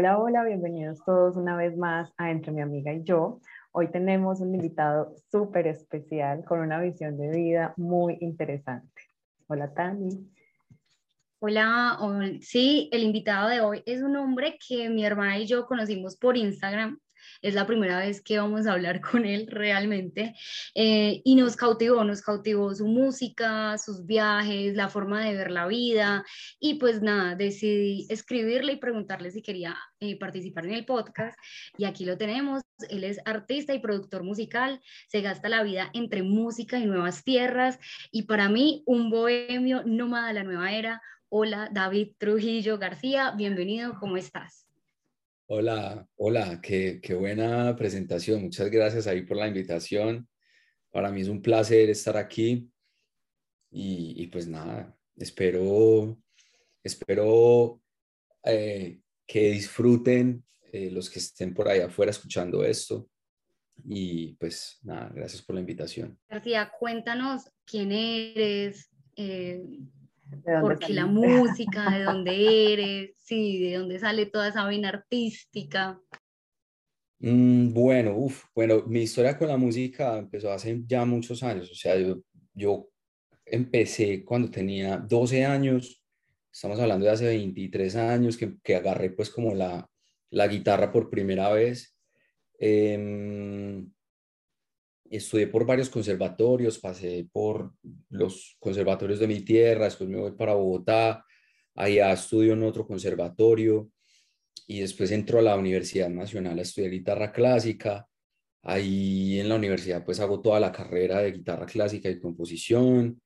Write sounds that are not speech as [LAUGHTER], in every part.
Hola, hola, bienvenidos todos una vez más a Entre mi amiga y yo. Hoy tenemos un invitado súper especial con una visión de vida muy interesante. Hola, Tani. Hola, sí, el invitado de hoy es un hombre que mi hermana y yo conocimos por Instagram es la primera vez que vamos a hablar [LAUGHS] con él realmente. Eh, y nos cautivó, nos cautivó su música, sus viajes, la forma de ver la vida. Y pues nada, decidí escribirle y preguntarle si quería eh, participar en el podcast. Y aquí lo tenemos. Él es artista y productor musical, se gasta la vida entre música y nuevas tierras. Y para mí, un bohemio nómada de la nueva era. Hola, David Trujillo García, bienvenido, ¿cómo estás? Hola, hola, qué, qué, buena presentación. Muchas gracias ahí por la invitación. Para mí es un placer estar aquí y, pues nada, espero, espero eh, que disfruten eh, los que estén por ahí afuera escuchando esto. Y pues nada, gracias por la invitación. García, cuéntanos quién eres, eh, porque la música, de dónde [LAUGHS] eres, sí, de dónde sale toda esa vena artística. Mm, bueno, uf, bueno, mi historia con la música empezó hace ya muchos años, o sea, yo, yo empecé cuando tenía 12 años, estamos hablando de hace 23 años, que, que agarré pues como la, la guitarra por primera vez. Eh, estudié por varios conservatorios, pasé por los conservatorios de mi tierra, después me voy para Bogotá, allá estudio en otro conservatorio y después entro a la Universidad Nacional a estudiar guitarra clásica. Ahí en la universidad pues hago toda la carrera de guitarra clásica y composición.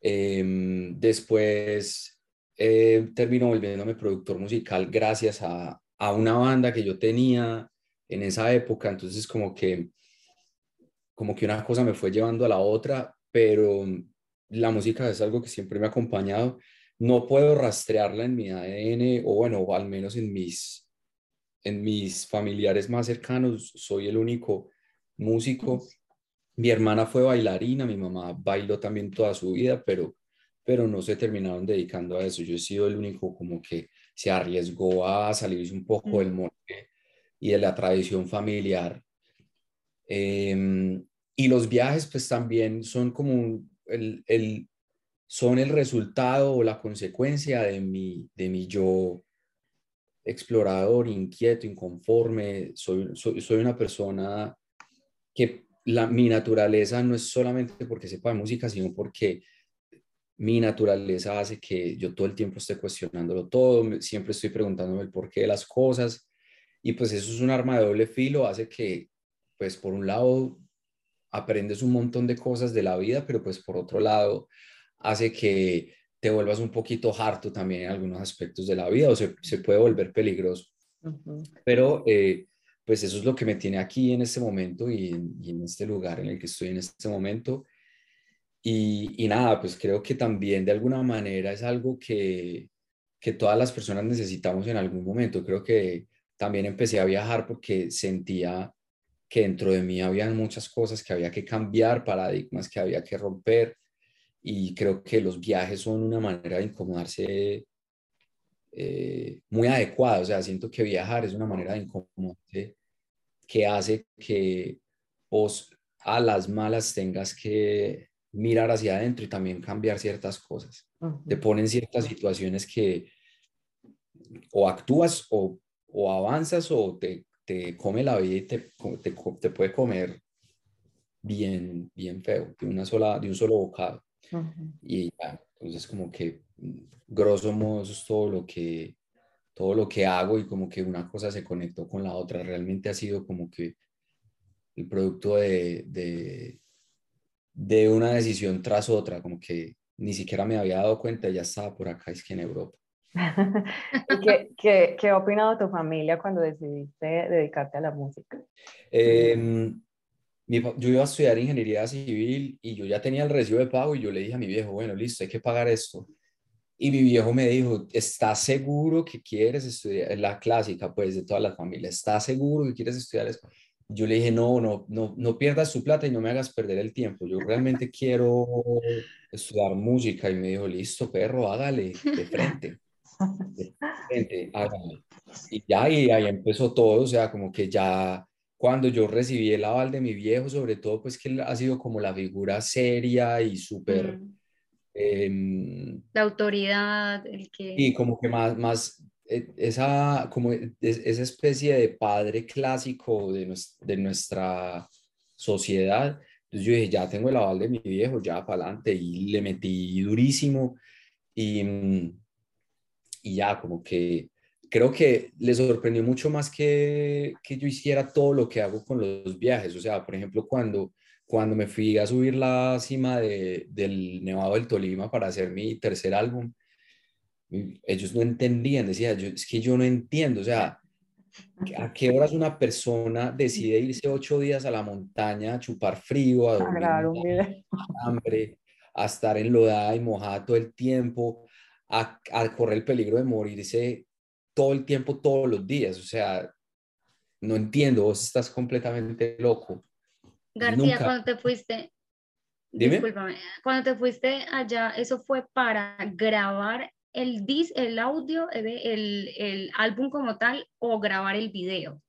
Em, después eh, termino volviéndome productor musical gracias a, a una banda que yo tenía en esa época. Entonces como que como que una cosa me fue llevando a la otra, pero la música es algo que siempre me ha acompañado. No puedo rastrearla en mi ADN o bueno, o al menos en mis, en mis familiares más cercanos. Soy el único músico. Mi hermana fue bailarina, mi mamá bailó también toda su vida, pero, pero no se terminaron dedicando a eso. Yo he sido el único como que se arriesgó a salirse un poco del monte y de la tradición familiar Em, y los viajes pues también son como el, el, son el resultado o la consecuencia de mi, de mi yo explorador, inquieto, inconforme. Soy, soy, soy una persona que la, mi naturaleza no es solamente porque sepa de música, sino porque mi naturaleza hace que yo todo el tiempo esté cuestionándolo todo, siempre estoy preguntándome el porqué de las cosas. Y pues eso es un arma de doble filo, hace que pues por un lado aprendes un montón de cosas de la vida, pero pues por otro lado hace que te vuelvas un poquito harto también en algunos aspectos de la vida o se, se puede volver peligroso. Pero eh, pues eso es lo que me tiene aquí en este momento y en, este lugar en el que estoy en este momento. Y, y, nada, pues creo que también de alguna manera es algo que, que todas las personas necesitamos en algún momento. Creo que también empecé a viajar porque sentía que dentro de mí habían muchas cosas que había que cambiar, paradigmas que había que romper y creo que los viajes son una manera de incomodarse eh, muy adecuada, o sea, siento que viajar es una manera de incomodarse que hace que vos a las malas tengas que mirar hacia adentro y también cambiar ciertas cosas. Te ponen ciertas situaciones que o actúas o, o avanzas o te te come la vida y te, te, te puede comer bien, bien feo, de, una sola, de un solo bocado. Y ya, entonces como que mm, grosso modo eso es todo lo que todo lo que hago y como que una cosa se conectó con la otra. Realmente ha sido como que el producto de, de, de una decisión tras otra, como que ni siquiera me había dado cuenta, ya estaba por acá, es que en Europa. ¿Qué, qué, qué ha opinado tu familia cuando decidiste dedicarte a la música? Em, yo iba a estudiar ingeniería civil y yo ya tenía el recibo de pago y yo le dije a mi viejo, bueno, listo, hay que pagar esto. Y mi viejo me dijo, ¿estás seguro que quieres estudiar? La clásica, pues, de todas las familias, ¿estás seguro que quieres estudiar eso? Yo le dije, no, no, no, no pierdas tu plata y no me hagas perder el tiempo. Yo realmente quiero estudiar música. Y me dijo, listo, perro, hágale, de frente. Y ya, y ahí empezó todo, o sea, como que ya cuando yo recibí el aval de mi viejo, sobre todo, pues que él ha sido como la figura seria y súper... Mm. Em, la autoridad, el que... Y como que más, más e, esa, como esa especie de padre clásico de, de nuestra sociedad. Entonces yo dije, ya tengo el aval de mi viejo, ya para adelante, y le metí durísimo. Y, mm, y ya, como que creo que le sorprendió mucho más que, que yo hiciera todo lo que hago con los viajes. O sea, por ejemplo, cuando, cuando me fui a subir la cima de, del Nevado del Tolima para hacer mi tercer álbum, ellos no entendían, decía, yo, es que yo no entiendo, o sea, ¿a qué horas una persona decide irse ocho días a la montaña a chupar frío, a dormir, a hambre, a estar enlodada y mojada todo el tiempo, a, a correr el peligro de morirse todo el tiempo, todos los días? O sea, no entiendo, vos estás completamente loco. García, cuando te fuiste, Dime. discúlpame, cuando te fuiste allá, ¿eso fue para grabar el, dis, el audio, el, el álbum como tal o grabar el video?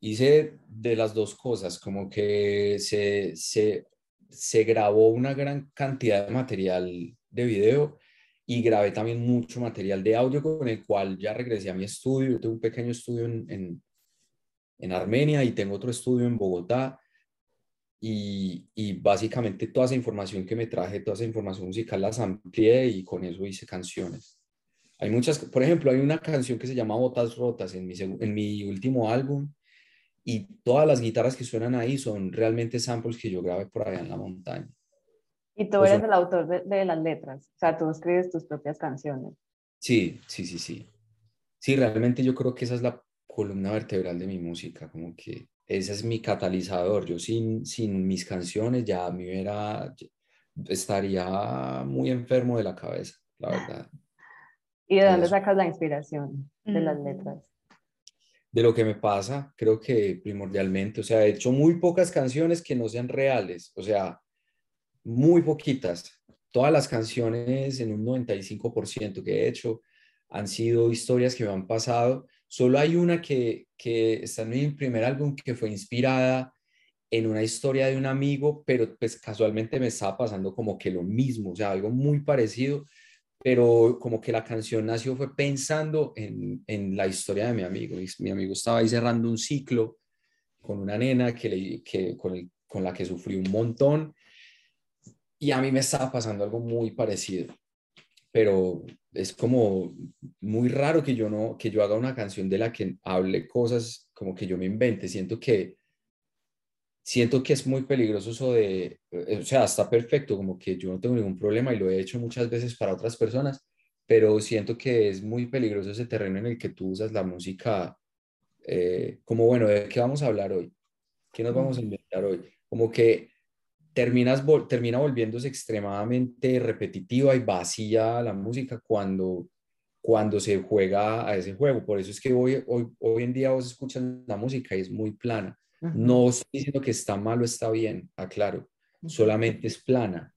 Hice de las dos cosas, como que se, se, se grabó una gran cantidad de material de video y grabé también mucho material de audio con el cual ya regresé a mi estudio. Yo tengo un pequeño estudio en, en, en Armenia y tengo otro estudio en Bogotá y, básicamente toda esa información que me traje, toda esa información musical las amplié y con eso hice canciones. Hay muchas, por ejemplo, hay una canción que se llama Botas Rotas en mi, en mi último álbum y todas las guitarras que suenan ahí son realmente samples que yo grabé por allá en la montaña. Y tú eres el autor de, de, las letras, o sea, tú escribes tus propias canciones. Sí, sí, sí, sí. Sí, realmente yo creo que esa es la columna vertebral de mi música, como que ese es mi catalizador. Yo sin, sin mis canciones ya me hubiera, estaría muy enfermo de la cabeza, la verdad. ¿Y de dónde sacas la inspiración de las letras? De lo que me pasa, creo que primordialmente, o sea, he hecho muy pocas canciones que no sean reales, o sea, muy poquitas. Todas las canciones, en un 95% que he hecho, han sido historias que me han pasado Solo hay una que, que está en mi primer álbum que fue inspirada en una historia de un amigo, pero pues casualmente me estaba pasando como que lo mismo, o sea, algo muy parecido, pero como que la canción nació fue pensando en, en la historia de mi amigo. Mi, amigo estaba ahí cerrando un ciclo con una nena que, le, que con, con la que sufrí un montón y a mí me estaba pasando algo muy parecido pero es como muy raro que yo no, que yo haga una canción de la que hable cosas como que yo me invente. Siento que, siento que es muy peligroso eso de, eh, o sea, está perfecto, como que yo no tengo ningún problema y lo he hecho muchas veces para otras personas, pero siento que es muy peligroso ese terreno en el que tú usas la música eh, como, bueno, ¿de qué vamos a hablar hoy? ¿Qué nos vamos a inventar hoy? Como que terminas, termina volviéndose extremadamente repetitiva y vacía la música cuando, cuando se juega a ese juego. Por eso es que hoy, hoy, hoy en día vos escuchas la música y es muy plana. No estoy diciendo que está mal o está bien, aclaro, solamente es plana.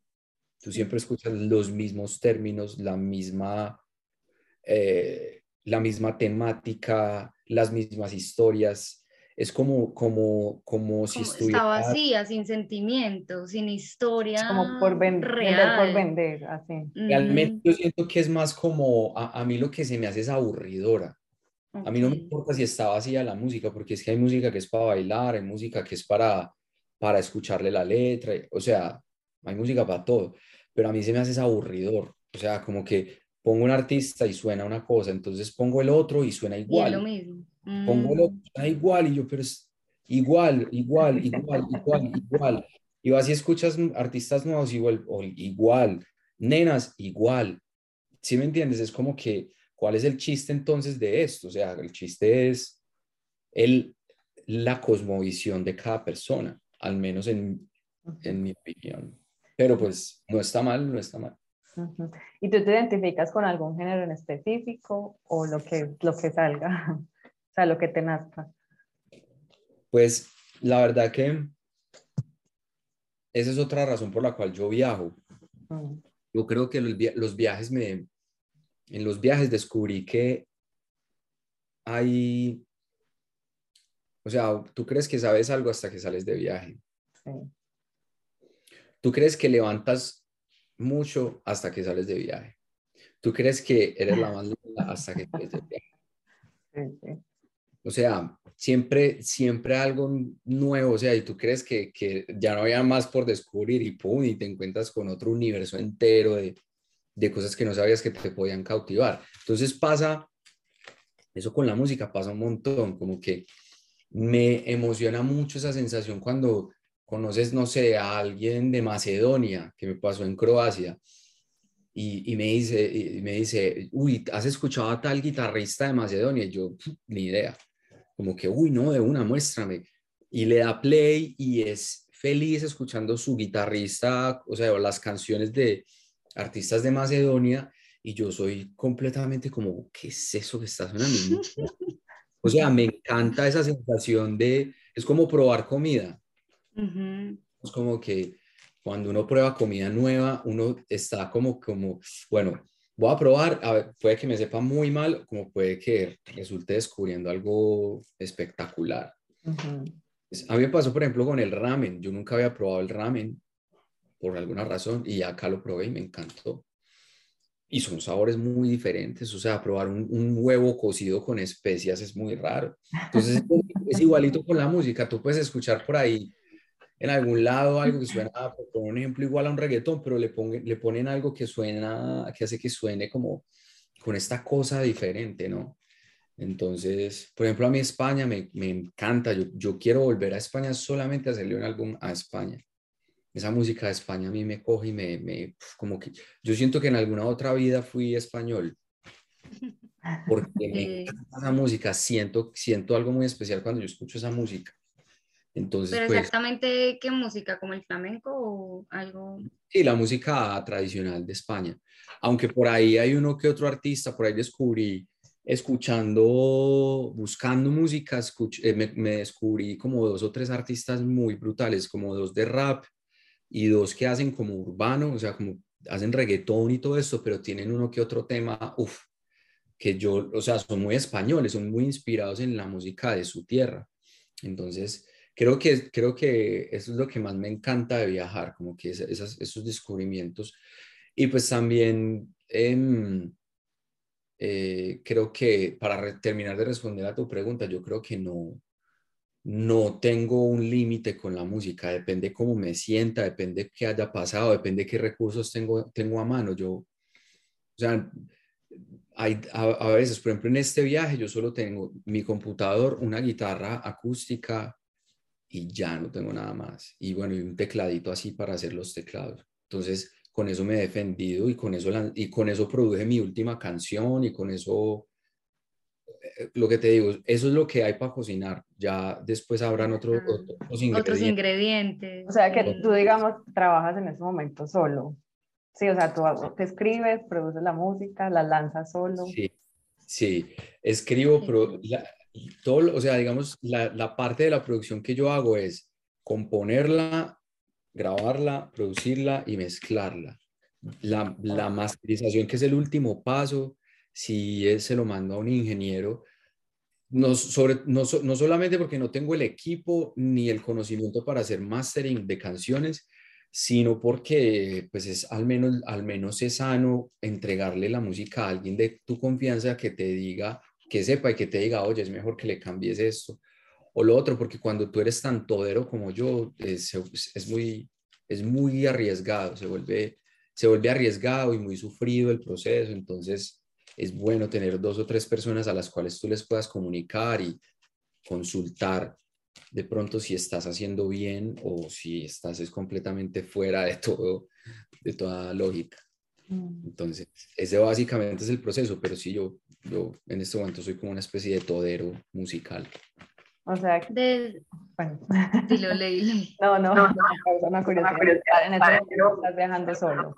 Tú siempre escuchas los mismos términos, la misma, eh, la misma temática, las mismas historias es como, como, como si estuviera... Está vacía, sin sentimientos, sin historia. como por vender, por vender, así. Realmente yo siento que es más como, a, mí lo que se me hace es aburridora. A mí no me importa si está vacía la música, porque es que hay música que es para bailar, hay música que es para, para escucharle la letra, o sea, hay música para todo, pero a mí se me hace aburridor. O sea, como que pongo un artista y suena una cosa, entonces pongo el otro y suena igual. Y lo mismo. Pongo lo mm. igual y yo, pero es igual, igual, igual, igual, igual. Y vas y escuchas artistas nuevos igual, igual, nenas igual. ¿Sí me entiendes? Es como que ¿cuál es el chiste entonces de esto? O sea, el chiste es el, la cosmovisión de cada persona, al menos en, en mi opinión. Pero pues no está mal, no está mal. ¿Y tú te identificas con algún género en específico o lo que, lo que salga? [LAUGHS] o sea, lo que te nazca. Pues la verdad que esa es otra razón por la cual yo viajo. Mm. Yo creo que los, viajes me, en los viajes descubrí que hay, o sea, tú crees que sabes algo hasta que sales de viaje. Tú crees que levantas mucho hasta que sales de viaje. Tú crees que eres la más linda hasta que sales de viaje. [LAUGHS] O sea, siempre, siempre algo nuevo, o sea, y tú crees que, que, ya no había más por descubrir y pum, y te encuentras con otro universo entero de, de cosas que no sabías que te podían cautivar. Entonces pasa, eso con la música pasa un montón, como que me emociona mucho esa sensación cuando conoces, no sé, a alguien de Macedonia, que me pasó en Croacia, y, y, me dice, y me dice, uy, ¿has escuchado a tal guitarrista de Macedonia? Y yo, ni idea como que, uy, no, de una, muéstrame. Y le da play y es feliz escuchando su guitarrista, o sea, las canciones de artistas de Macedonia, y yo soy completamente como, ¿qué es eso que está sonando? [LAUGHS] o sea, me encanta esa sensación de, es como probar comida. Es como que cuando uno prueba comida nueva, uno está como, como, bueno, voy a probar, a ver, puede que me sepa muy mal, como puede que resulte descubriendo algo espectacular. Pues, a mí me pasó, por ejemplo, con el ramen. Yo nunca había probado el ramen por alguna razón y acá lo probé y me encantó. Y son sabores muy diferentes, o sea, probar un, un huevo cocido con especias es muy raro. Entonces, es igualito con la música, tú puedes escuchar por ahí en algún lado algo que suena, por un ejemplo, igual a un reggaetón, pero le, pongan, le ponen algo que suena, que hace que suene como con esta cosa diferente, ¿no? Entonces, por ejemplo, a mí España me, me encanta, yo, yo, quiero volver a España solamente a hacerle un álbum a España. Esa música de España a mí me coge y me, me como que, yo siento que en alguna otra vida fui español, porque me [LAUGHS] encanta esa música, siento, siento algo muy especial cuando yo escucho esa música. Entonces, ¿Pero pues exactamente qué música? ¿Como el flamenco o algo? Sí, la música tradicional de España. Aunque por ahí hay uno que otro artista, por ahí descubrí, escuchando, buscando música, eh, me, descubrí como dos o tres artistas muy brutales, como dos de rap y dos que hacen como urbano, o sea, como hacen reggaetón y todo esto, pero tienen uno que otro tema, uff, que yo, o sea, son muy españoles, son muy inspirados en la música de su tierra. Entonces, creo que, creo que eso es lo que más me encanta de viajar, como que esos descubrimientos. Y pues también em, eh, creo que para terminar de responder a tu pregunta, yo creo que no, no tengo un límite con la música, depende cómo me sienta, depende qué haya pasado, depende qué recursos tengo, tengo a mano. Yo, o sea, hay, a, a, veces, por ejemplo, en este viaje yo solo tengo mi computador, una guitarra acústica, y ya no tengo nada más. Y bueno, y un tecladito así para hacer los teclados. Entonces, con eso me he defendido y con eso, y con eso produje mi última canción y con eso, eh, lo que te digo, eso es lo que hay para cocinar. Ya después habrán otros, otros, ingredientes. O sea, que tú, digamos, trabajas en ese momento solo. Sí, o sea, tú te escribes, produces la música, la lanzas solo. Sí, sí, escribo, pero todo, o sea, digamos, la, la, parte de la producción que yo hago es componerla, grabarla, producirla y mezclarla. La, la masterización, que es el último paso, si es, se lo mando a un ingeniero, no, sobre, no, no, solamente porque no tengo el equipo ni el conocimiento para hacer mastering de canciones, sino porque pues es al menos, al menos es sano entregarle la música a alguien de tu confianza que te diga, que sepa y que te diga, oye, es mejor que le cambies esto o lo otro, porque cuando tú eres tan todero como yo, es, es, muy, es muy arriesgado, se vuelve, se vuelve arriesgado y muy sufrido el proceso, entonces es bueno tener dos o tres personas a las cuales tú les puedas comunicar y consultar de pronto si estás haciendo bien o si estás es completamente fuera de todo, de toda lógica. Mm. Entonces, ese básicamente es el proceso, pero sí, yo, yo en este momento soy como una especie de todero musical. O sea, de... bueno. lo leí. [LAUGHS] No, no, no, no, una curiosidad. En este momento estás viajando solo.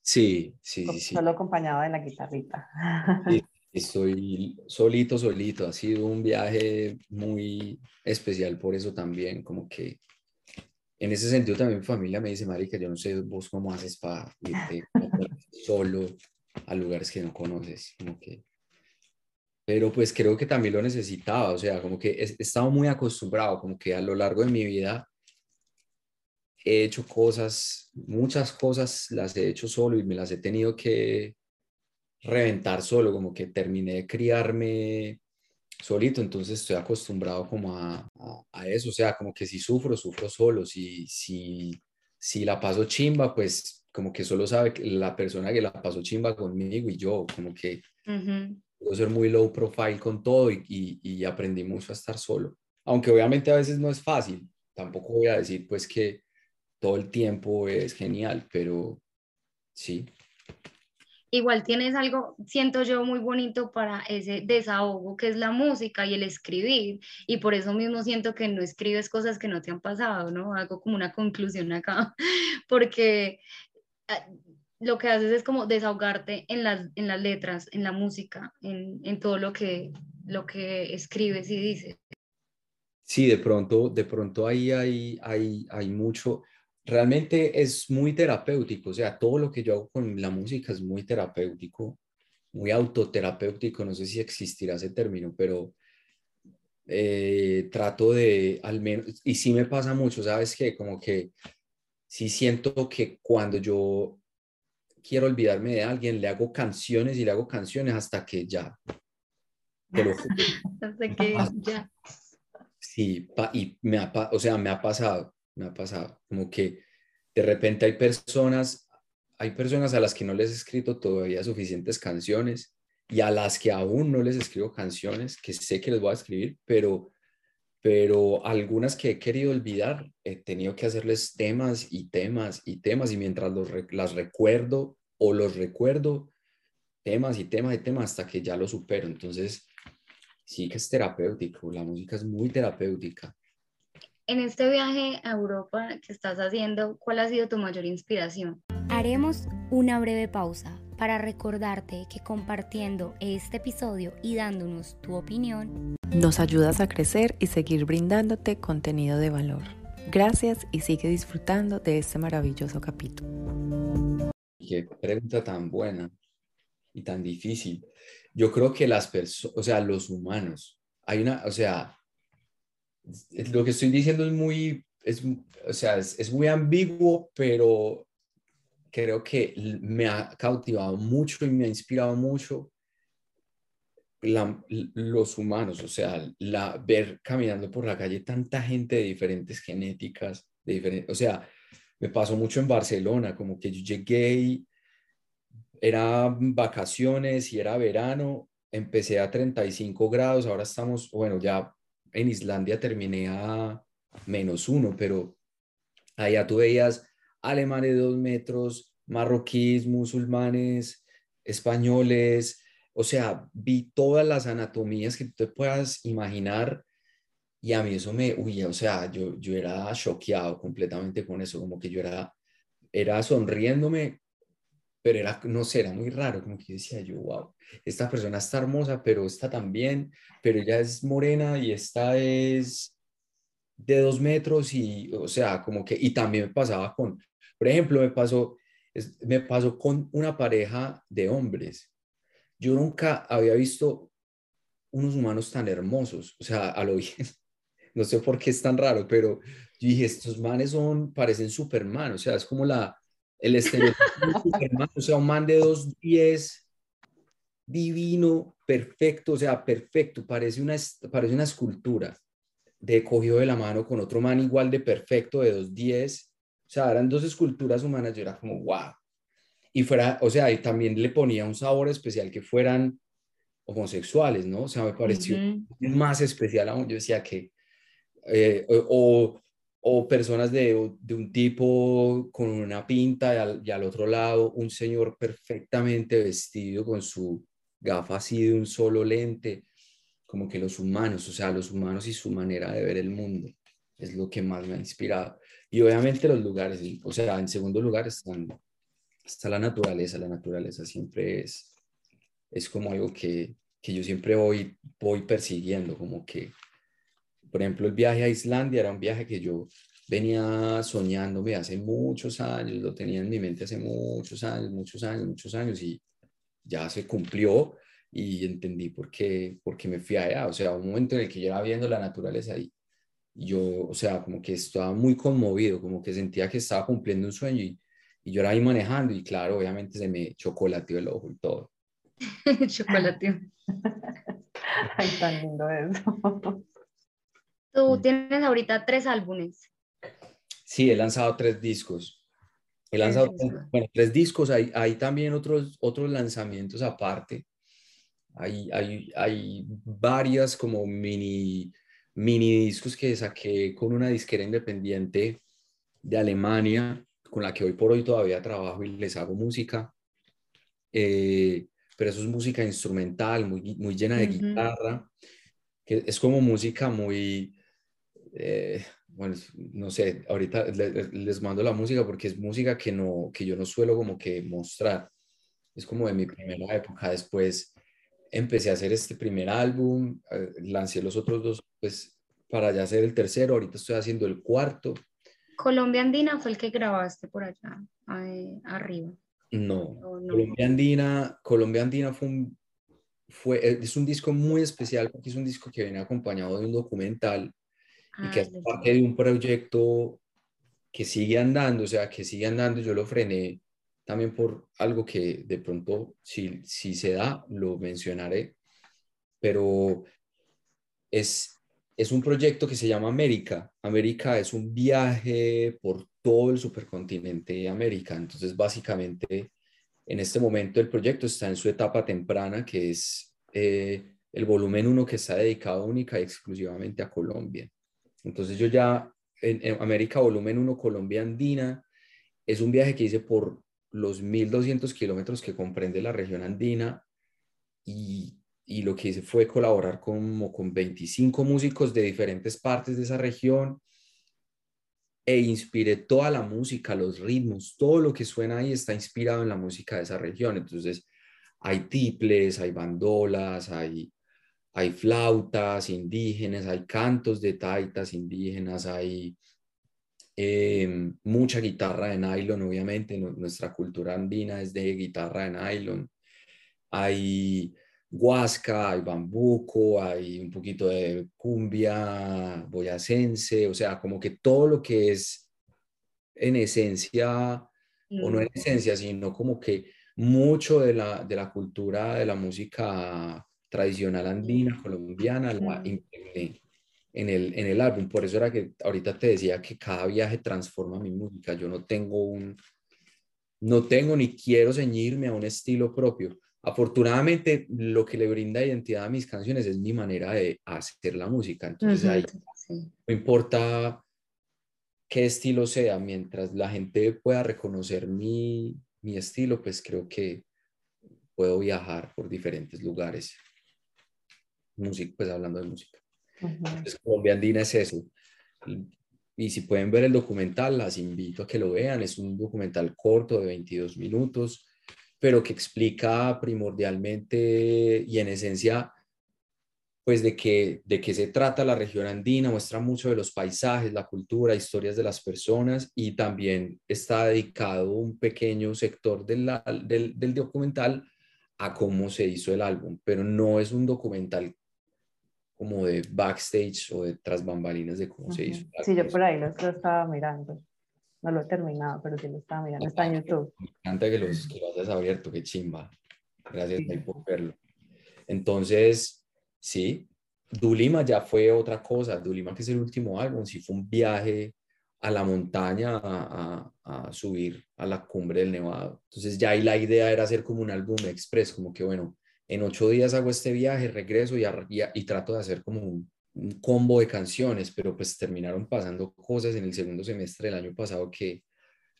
Sí, sí, sí. Solo acompañado de la guitarrita. Sí, [LAUGHS] estoy solito, solito. Ha sido un viaje muy especial por eso también, como que en ese sentido también mi familia me dice, Marica, yo no sé vos cómo haces para irte solo a lugares que no conoces, como que... Pero pues creo que también lo necesitaba, o sea, como que he estado muy acostumbrado, como que a lo largo de mi vida he hecho cosas, muchas cosas las he hecho solo y me las he tenido que reventar solo, como que terminé de criarme solito, entonces estoy acostumbrado como a, a, eso, o sea, como que si sufro, sufro solo, si, si, si la paso chimba, pues como que solo sabe la persona que la pasó chimba conmigo y yo, como que puedo ser muy low profile con todo y, y, y, aprendí mucho a estar solo, aunque obviamente a veces no es fácil, tampoco voy a decir pues que todo el tiempo es genial, pero sí igual tienes algo, siento yo, muy bonito para ese desahogo que es la música y el escribir. Y por eso mismo siento que no escribes cosas que no te han pasado, ¿no? Hago como una conclusión acá, [LAUGHS] porque ah, lo que haces es como desahogarte en las, en las letras, en la música, en, en todo lo que, lo que escribes y dices. Sí, de pronto, de pronto ahí hay, hay, hay mucho, realmente es muy terapéutico, o sea, todo lo que yo hago con la música es muy terapéutico, muy autoterapéutico, no sé si existirá ese término, pero eh, trato de, al menos, y sí me pasa mucho, ¿sabes qué? Como que sí siento que cuando yo quiero olvidarme de alguien, le hago canciones y le hago canciones hasta que ya. [LAUGHS] hasta que [LAUGHS] ya. Sí, y me ha, o sea, me ha pasado me ha pasado, como que de repente hay personas, hay personas a las que no les he escrito todavía suficientes canciones y a las que aún no les escribo canciones, que sé que les voy a escribir, pero, pero algunas que he querido olvidar, he tenido que hacerles temas y temas y temas y mientras los, las recuerdo o los recuerdo, temas y temas y temas hasta que ya lo supero. Entonces, sí que es terapéutico, la música es muy terapéutica en este viaje a Europa que estás haciendo, ¿cuál ha sido tu mayor inspiración? Haremos una breve pausa para recordarte que compartiendo este episodio y dándonos tu opinión, nos ayudas a crecer y seguir brindándote contenido de valor. Gracias y sigue disfrutando de este maravilloso capítulo. Qué pregunta tan buena y tan difícil. Yo creo que las personas, o sea, los humanos, hay una, o sea, lo que estoy diciendo es muy, es, o sea, es, muy ambiguo, pero creo que me ha cautivado mucho y me ha inspirado mucho los humanos, o sea, la, ver caminando por la calle tanta gente de diferentes genéticas, de diferentes, o sea, me pasó mucho en Barcelona, como que yo llegué y era vacaciones y era verano, empecé a 35 grados, ahora estamos, bueno, ya en Islandia terminé a menos uno, pero allá tú veías alemanes de dos metros, marroquíes, musulmanes, españoles, o sea, vi todas las anatomías que tú te puedas imaginar y a mí eso me, uy, o sea, yo, yo era choqueado completamente con eso, como que yo era, era sonriéndome, pero era, no sé, era muy raro, como que decía yo, wow, esta persona está hermosa, pero está también, pero ella es morena y esta es de dos metros y, o sea, como que, y también me pasaba con, por ejemplo, me pasó, me pasó con una pareja de hombres. Yo nunca había visto unos humanos tan hermosos, o sea, a lo bien, [LAUGHS] no sé por qué es tan raro, pero yo dije, estos manes son, parecen Superman, o sea, es como la, el estereotipo Superman, o sea, un man de dos pies, divino, perfecto, o sea, perfecto, parece una, parece una escultura de cogido de la mano con otro man igual de perfecto, de dos diez, o sea, eran dos esculturas humanas, yo era como, wow. Y fuera, o sea, y también le ponía un sabor especial que fueran homosexuales, ¿no? O sea, me pareció más especial aún, yo decía que, eh, o, o personas de, de, un tipo con una pinta y al, y al, otro lado un señor perfectamente vestido con su gafa así de un solo lente, como que los humanos, o sea, los humanos y su manera de ver el mundo es lo que más me ha inspirado. Y obviamente los lugares, o sea, en segundo lugar están, está la naturaleza, la naturaleza siempre es, es como algo que, que yo siempre voy, voy persiguiendo, como que por ejemplo, el viaje a Islandia era un viaje que yo venía soñándome hace muchos años, lo tenía en mi mente hace muchos años, muchos años, muchos años y ya se cumplió y entendí por qué, por qué me fui allá. O sea, un momento en el que yo era viendo la naturaleza ahí, yo, o sea, como que estaba muy conmovido, como que sentía que estaba cumpliendo un sueño y, y yo era ahí manejando y claro, obviamente se me chocolateó el ojo y todo. [LAUGHS] chocolateó. Ay, tan lindo eso. Tú mm. tienes ahorita tres álbumes. Sí, he lanzado tres discos. He lanzado bueno, tres discos. Hay, hay también otros, otros lanzamientos aparte. Hay, hay, hay varias como mini, mini discos que saqué con una disquera independiente de Alemania, con la que hoy por hoy todavía trabajo y les hago música. Eh, pero eso es música instrumental, muy, muy llena de guitarra, que es como música muy, eh, bueno, no sé, ahorita les, mando la música porque es música que, no, que yo no suelo como que mostrar. Es como de mi primera época. Después empecé a hacer este primer álbum, eh, lancé los otros dos, pues para ya hacer el tercero. Ahorita estoy haciendo el cuarto. Colombia Andina fue el que grabaste por allá, arriba. No, Colombia Andina, Colombia Andina fue un, fue, es un disco muy especial porque es un disco que viene acompañado de un documental y que es parte de un proyecto que sigue andando, o sea, que sigue andando, yo lo frené también por algo que de pronto, si, si se da, lo mencionaré, pero es, es un proyecto que se llama América. América es un viaje por todo el supercontinente de América, entonces básicamente en este momento el proyecto está en su etapa temprana, que es eh, el volumen 1 que está dedicado única y exclusivamente a Colombia. Entonces yo ya en, América Volumen 1, Colombia Andina, es un viaje que hice por los 1.200 kilómetros que comprende la región andina y, y, lo que hice fue colaborar con, con 25 músicos de diferentes partes de esa región e inspiré toda la música, los ritmos, todo lo que suena ahí está inspirado en la música de esa región. Entonces hay tiples, hay bandolas, hay hay flautas indígenas, hay cantos de taitas indígenas, hay em, mucha guitarra de nylon, obviamente, nuestra cultura andina es de guitarra de nylon, hay huasca, hay bambuco, hay un poquito de cumbia boyacense, o sea, como que todo lo que es en esencia, o no en mm. esencia, sino como que mucho de la, de la cultura de la música tradicional andina, colombiana, la impregné en el, en el álbum. Por eso era que ahorita te decía que cada viaje transforma mi música. Yo no tengo un, no tengo ni quiero ceñirme a un estilo propio. Afortunadamente, lo que le brinda identidad a mis canciones es mi manera de hacer la música. Entonces, ahí, no importa qué estilo sea, mientras la gente pueda reconocer mi, mi estilo, pues creo que puedo viajar por diferentes lugares música, pues hablando de música. Entonces, Colombia Andina es eso. Y si pueden ver el documental, las invito a que lo vean. Es un documental corto de 22 minutos, pero que explica primordialmente y en esencia, pues de qué, de qué se trata la región andina, muestra mucho de los paisajes, la cultura, historias de las personas y también está dedicado un pequeño sector del, del, del documental a cómo se hizo el álbum, pero no es un documental como de backstage o de tras bambalinas de cómo se hizo. Sí, yo por ahí lo, estaba mirando. No lo he terminado, pero sí lo estaba mirando. Está en YouTube. Me encanta que, los, que lo hayas abierto, qué chimba. Gracias por verlo. Entonces, sí, Dulima ya fue otra cosa. Dulima, que es el último álbum, sí fue un viaje a la montaña a, a, subir a la cumbre del Nevado. Entonces ya ahí la idea era hacer como un álbum express, como que bueno, en ocho días hago este viaje, regreso y, y, trato de hacer como un, un combo de canciones, pero pues terminaron pasando cosas en el segundo semestre del año pasado que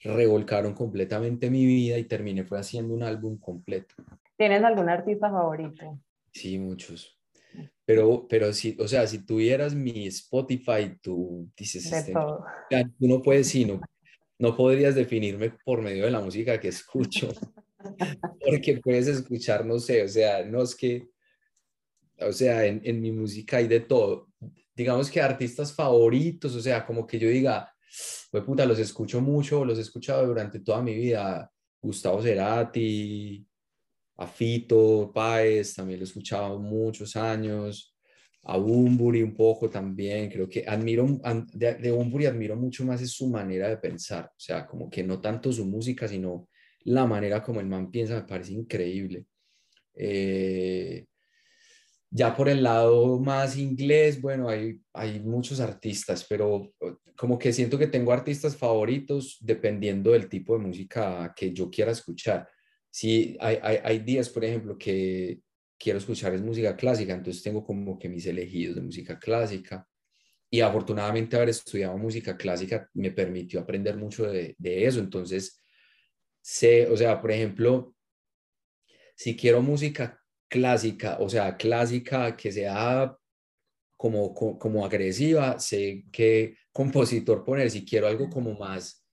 revolcaron completamente mi vida y terminé fue haciendo un álbum completo. ¿Tienes algún artista favorito? Sí, muchos. Pero, pero si, o sea, si tuvieras mi Spotify, tú dices, este, tú no puedes, sí, no, no podrías definirme por medio de la música que escucho, [LAUGHS] porque puedes escuchar, no sé, o sea, no es que, o sea, en, en mi música hay de todo. Digamos que artistas favoritos, o sea, como que yo diga, pues puta, los escucho mucho, los he escuchado durante toda mi vida. Gustavo Cerati, a Fito Páez, también lo he escuchado muchos años. A Bumburi un poco también, creo que admiro, de, de Bumburi admiro mucho más es su manera de pensar, o sea, como que no tanto su música, sino la manera como el man piensa, me parece increíble. Eh, ya por el lado más inglés, bueno, hay, hay muchos artistas, pero eh, como que siento que tengo artistas favoritos dependiendo del tipo de música que yo quiera escuchar. Sí, hay, hay, días, por ejemplo, que quiero escuchar es música clásica, entonces tengo como que mis elegidos de música clásica. Y afortunadamente haber estudiado música clásica me permitió aprender mucho de eso. Entonces, sé, o sea, por ejemplo, si quiero música clásica, o sea, clásica que sea como, co- como, agresiva, sé qué [LAUGHS] compositor poner, si quiero algo como más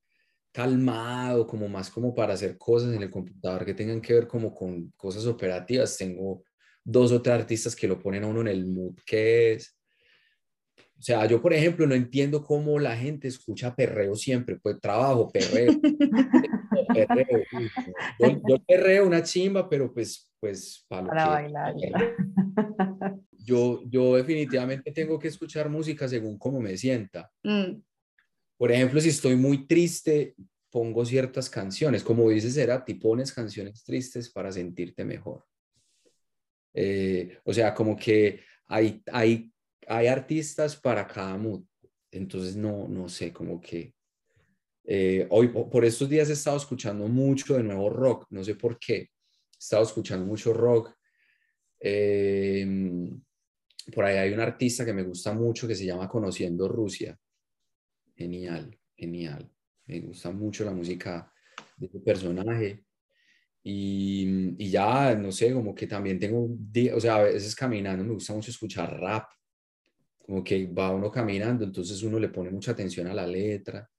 calmado, como más como para hacer cosas en el computador que tengan que ver como con cosas operativas, tengo dos o tres artistas que lo ponen a uno en el mood que es. O sea, yo, por ejemplo, no entiendo cómo la gente escucha perreo siempre, pues trabajo, perreo, [LAUGHS] perreo. Yo, yo perreo una chimba, pero pues, pues para Para que- bailar. yo, yo definitivamente tengo que escuchar música según cómo me sienta. Mm, Por ejemplo, si estoy muy triste, pongo ciertas canciones. Como dices, Cerati, pones canciones tristes para sentirte mejor. Eh, o sea, como que hay, hay, hay artistas para cada mood. Entonces, no, no sé, como que... eh, hoy, por estos días he estado escuchando mucho de nuevo rock, no sé por qué. He estado escuchando mucho rock. Eh, por ahí hay un artista que me gusta mucho que se llama Conociendo Rusia. Genial, genial. Me gusta mucho la música de ese personaje. Y, y ya, no sé, como que también tengo, o sea, a veces caminando me gusta mucho escuchar rap. Como que va uno caminando, entonces uno le pone mucha atención a la letra.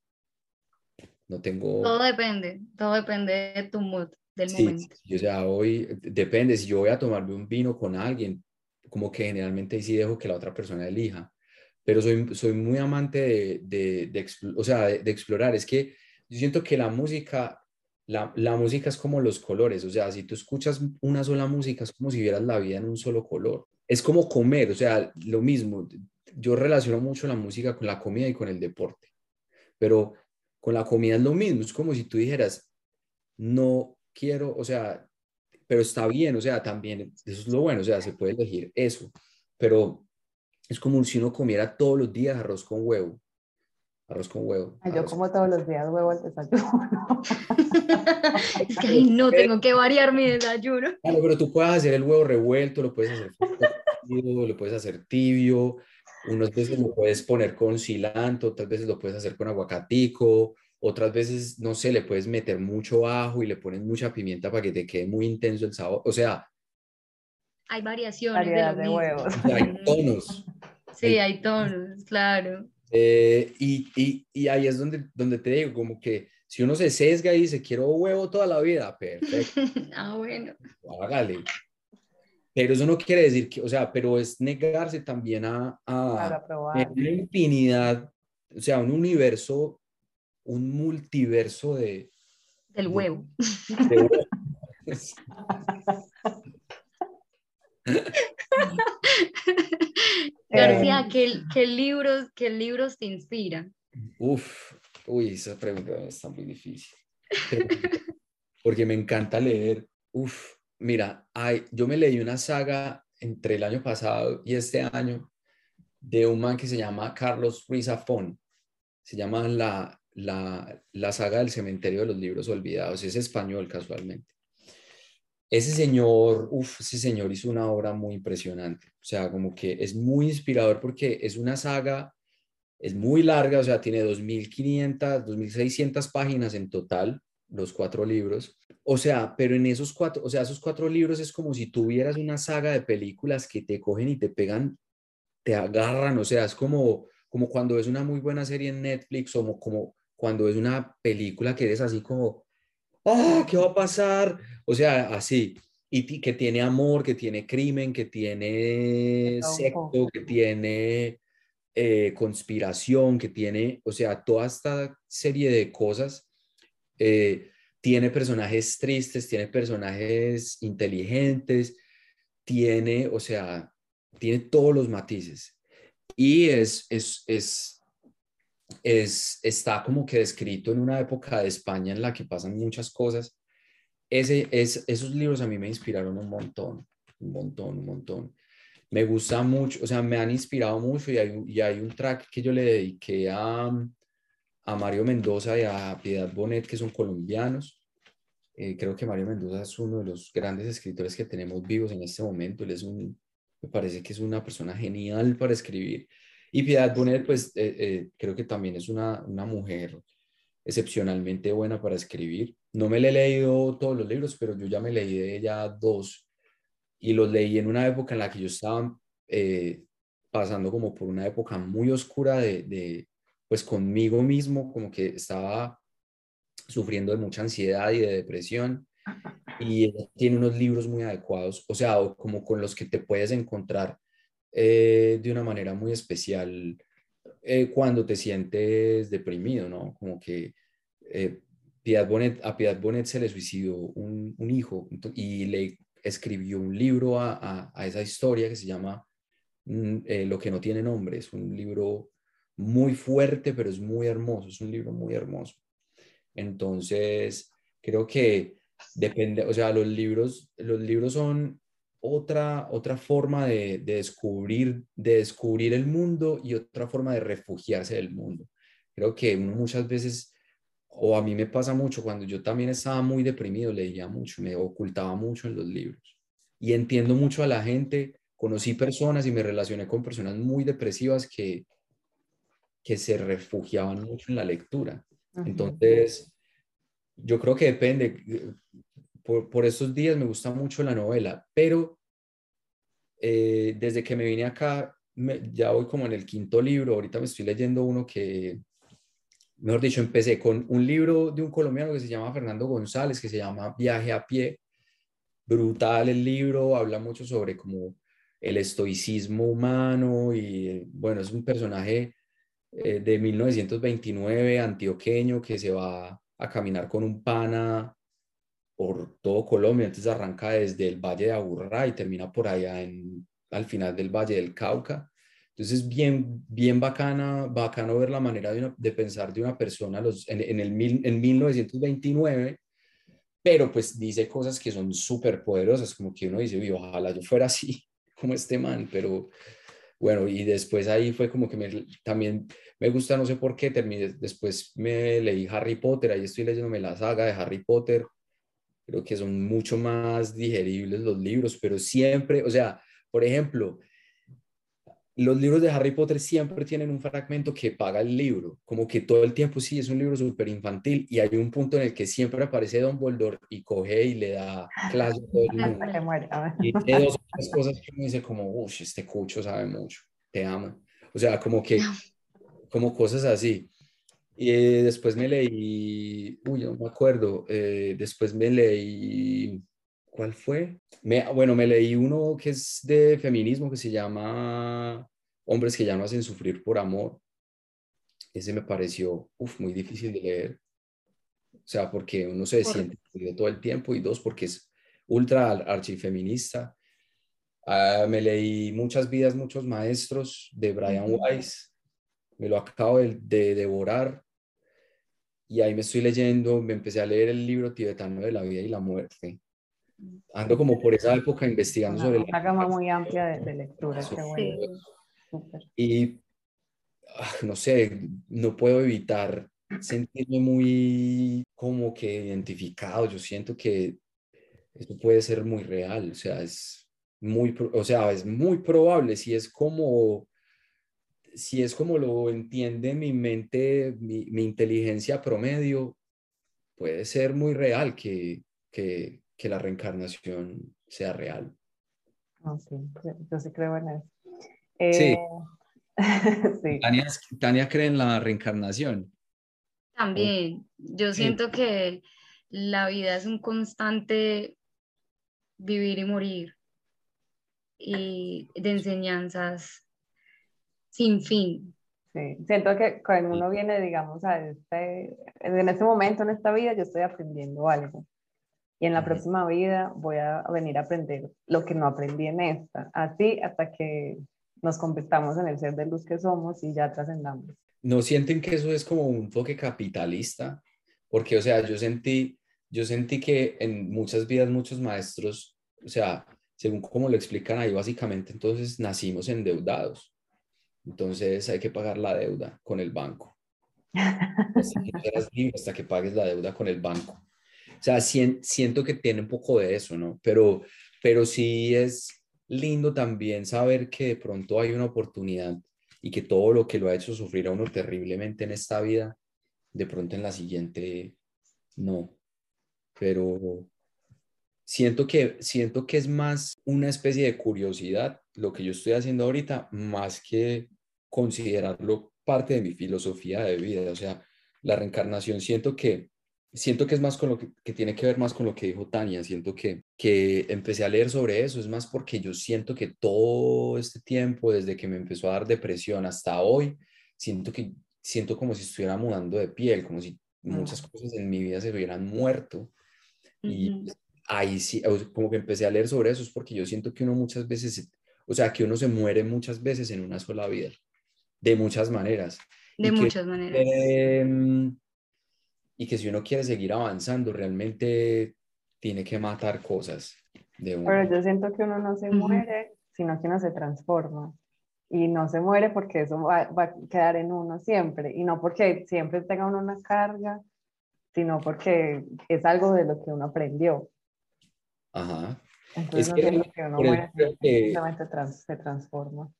No tengo... Todo depende, todo depende de tu mood del Sí, momento. sí, o sea, hoy depende, si yo voy a tomarme un vino con alguien, como que generalmente ahí sí dejo que la otra persona elija, pero soy, soy muy amante de, de, de o sea, de, de explorar, es que yo siento que la música, la, la música es como los colores, o sea, si tú escuchas una sola música es como si vieras la vida en un solo color, es como comer, o sea, lo mismo, yo relaciono mucho la música con la comida y con el deporte, pero con la comida es lo mismo, es como si tú dijeras, no quiero, o sea, pero está bien, o sea, también, eso es lo bueno, o sea, se puede elegir eso, pero es como si uno comiera todos los días arroz con huevo, arroz con huevo. Ay, Yo arroz como todos los días huevo al desayuno. Es que ay, no, tengo que variar mi desayuno. Claro, pero tú puedes hacer el huevo revuelto, lo puedes hacer lo puedes hacer tibio, unas veces lo puedes poner con cilantro, otras veces lo puedes hacer con aguacatico, otras veces, no sé, le puedes meter mucho ajo y le pones mucha pimienta para que te quede muy intenso el sabor. O sea, Hay variaciones de Variedad lo de mismo. huevos. hay [LAUGHS] tonos. Sí, hay tonos, claro. Eh, y, y, y ahí es donde, donde te digo, como que si uno se sesga y dice, quiero huevo toda la vida, perfecto, [LAUGHS] Ah, bueno. hágale. Pero eso no quiere decir que, o sea, pero es negarse también a, a probar. una infinidad, o sea, un universo, un multiverso de, Del huevo. de. García, [LAUGHS] [LAUGHS] ¿qué, qué libros, ¿qué libros te inspiran? Uf, uy, esa pregunta está muy difícil. Porque me encanta leer. Uf, mira, hay, yo me leí una saga entre el año pasado y este año de un man que se llama Carlos Ruiz Zafón. Se llama la, la, la saga del cementerio de los libros olvidados. Es español casualmente. ese señor, uff, ese señor hizo una obra muy impresionante. O sea, como que es muy inspirador porque es una saga, es muy larga, o sea, tiene 2.500, 2.600 páginas en total, los cuatro libros. O sea, pero en esos cuatro, o sea, esos cuatro libros es como si tuvieras una saga de películas que te cogen y te pegan, te agarran, o sea, es como, como cuando es una muy buena serie en Netflix o como cuando es una película que eres así como, ¡oh, qué va a pasar! O sea, así. Y que tiene amor, que tiene crimen, que tiene sexo, que tiene eh, conspiración, que tiene, o sea, toda esta serie de cosas. Eh, tiene personajes tristes, tiene personajes inteligentes, tiene, o sea, tiene todos los matices. Y es, es, es, es, está como que descrito en una época de España en la que pasan muchas cosas. Ese, es, esos libros a mí me inspiraron un montón, un montón, un montón. Me gusta mucho, o sea, me han inspirado mucho y hay, y hay un track que yo le dediqué a, a Mario Mendoza y a Piedad Bonet, que son colombianos. Eh, creo que Mario Mendoza es uno de los grandes escritores que tenemos vivos en este momento. Él es un, me parece que es una persona genial para escribir. Y Piedad Bonet, pues eh, eh, creo que también es una, una mujer excepcionalmente buena para escribir. No me le he leído todos los libros, pero yo ya me leí de ella dos y los leí en una época en la que yo estaba eh, pasando como por una época muy oscura de, de, pues conmigo mismo, como que estaba sufriendo de mucha ansiedad y de depresión y tiene unos libros muy adecuados, o sea, como con los que te puedes encontrar eh, de una manera muy especial eh, cuando te sientes deprimido, ¿no? Como que eh, Piedad Bonet, a Piedad Bonet se le suicidó un, hijo y le escribió un libro a, a, esa historia que se llama mm, Lo que no tiene nombre. Es un libro muy fuerte, pero es muy hermoso, es un libro muy hermoso. Entonces, creo que depende, o sea, los libros, los libros son otra, otra forma de, descubrir, de descubrir el mundo y otra forma de refugiarse del mundo. Creo que muchas veces, o a mí me pasa mucho, cuando yo también estaba muy deprimido, leía mucho, me ocultaba mucho en los libros. Y entiendo mucho a la gente, conocí personas y me relacioné con personas muy depresivas que, que se refugiaban mucho en la lectura. Entonces, yo creo que depende por, por estos días me gusta mucho la novela, pero eh, desde que me vine acá, ya voy como en el quinto libro, ahorita me estoy leyendo uno que, mejor dicho, empecé con un libro de un colombiano que se llama Fernando González, que se llama Viaje a pie. Brutal el libro, habla mucho sobre como el estoicismo humano y bueno, es un personaje eh, de 1929 antioqueño que se va a caminar con un pana por todo Colombia, entonces arranca desde el Valle de Aburrá y termina por allá en, al final del Valle del Cauca. Entonces, bien, bien bacana, bacano ver la manera de, pensar de una persona los, en, en, el en 1929, pero pues dice cosas que son súper poderosas, como que uno dice, ojalá yo fuera así [LAUGHS] como este man, pero bueno, y después ahí fue como que me, también me gusta, no sé por qué, terminé, después me leí Harry Potter, ahí estoy leyéndome la saga de Harry Potter, creo que son mucho más digeribles los libros, pero siempre, o sea, por ejemplo, los libros de Harry Potter siempre tienen un fragmento que paga el libro, como que todo el tiempo sí es un libro súper infantil y hay un punto en el que siempre aparece Don Dumbledore y coge y le da clase a todo el mundo. Y hay dos [LAUGHS] cosas que me dice como, uff, este cucho sabe mucho, te amo. O sea, como que, como cosas así. Y eh, después me leí, uy, no me acuerdo, eh, después me leí, ¿cuál fue? Me, bueno, me leí uno que es de feminismo que se llama Hombres que ya no hacen sufrir por amor. Ese me pareció, uf, muy difícil de leer. O sea, porque uno se siente todo el tiempo y dos, porque es ultra archifeminista. Uh, me leí Muchas vidas, muchos maestros de Brian Weiss. Me lo acabo de, de devorar y ahí me estoy leyendo, me empecé a leer el libro tibetano de la vida y la muerte. Ando como por esa época investigando sobre... Una gama muy amplia de, lectura, Y ah, no sé, no puedo evitar sentirme muy como que identificado. Yo siento que eso puede ser muy real, o sea, es muy, o sea, es muy probable, si es como, si es como lo entiende mi mente, mi, mi inteligencia promedio, puede ser muy real que, que, que la reencarnación sea real. Oh, sí, yo sí creo en eso. sí. [LAUGHS] sí. Tania, Tania cree en la reencarnación. También, yo siento que la vida es un constante vivir y morir y de enseñanzas sin fin. Sí, siento que cuando uno viene, digamos, a este, en este momento, en esta vida, yo estoy aprendiendo algo. Y en la próxima vida voy a venir a aprender lo que no aprendí en esta. Así hasta que nos convirtamos en el ser de luz que somos y ya trascendamos. ¿No sienten que eso es como un toque capitalista? Porque, o sea, yo sentí, yo sentí que en muchas vidas muchos maestros, o sea, según como lo explican ahí, básicamente entonces nacimos endeudados. Entonces hay que pagar la deuda con el banco. hasta que [LAUGHS] pagues la deuda con el banco. O sea, siento que tiene un poco de eso, ¿no? Pero, pero sí es lindo también saber que de pronto hay una oportunidad y que todo lo que lo ha hecho sufrir a uno terriblemente en esta vida, de pronto en la siguiente no pero siento que, siento que es más una especie de curiosidad lo que yo estoy haciendo ahorita, más que considerarlo parte de mi filosofía de vida. O sea, la reencarnación siento que, siento que es más con lo que, que tiene que ver más con lo que dijo Tania. Siento que, que empecé a leer sobre eso, es más porque yo siento que todo este tiempo, desde que me empezó a dar depresión hasta hoy, siento que siento como si estuviera mudando de piel, como si muchas cosas en mi vida se hubieran muerto y ahí sí, como que empecé a leer sobre eso, es porque yo siento que uno muchas veces, o sea, que uno se muere muchas veces en una sola vida, de muchas maneras. De muchas maneras. Em, y que si uno quiere seguir avanzando, realmente tiene que matar cosas. De uno. Pero yo siento que uno no se muere, sino que uno se transforma. Y no se muere porque eso va, va, a quedar en uno siempre. Y no porque siempre tenga uno una carga sino porque es algo de lo que uno aprendió. Ajá. Entonces es que, que uno muere, simplemente se transforma.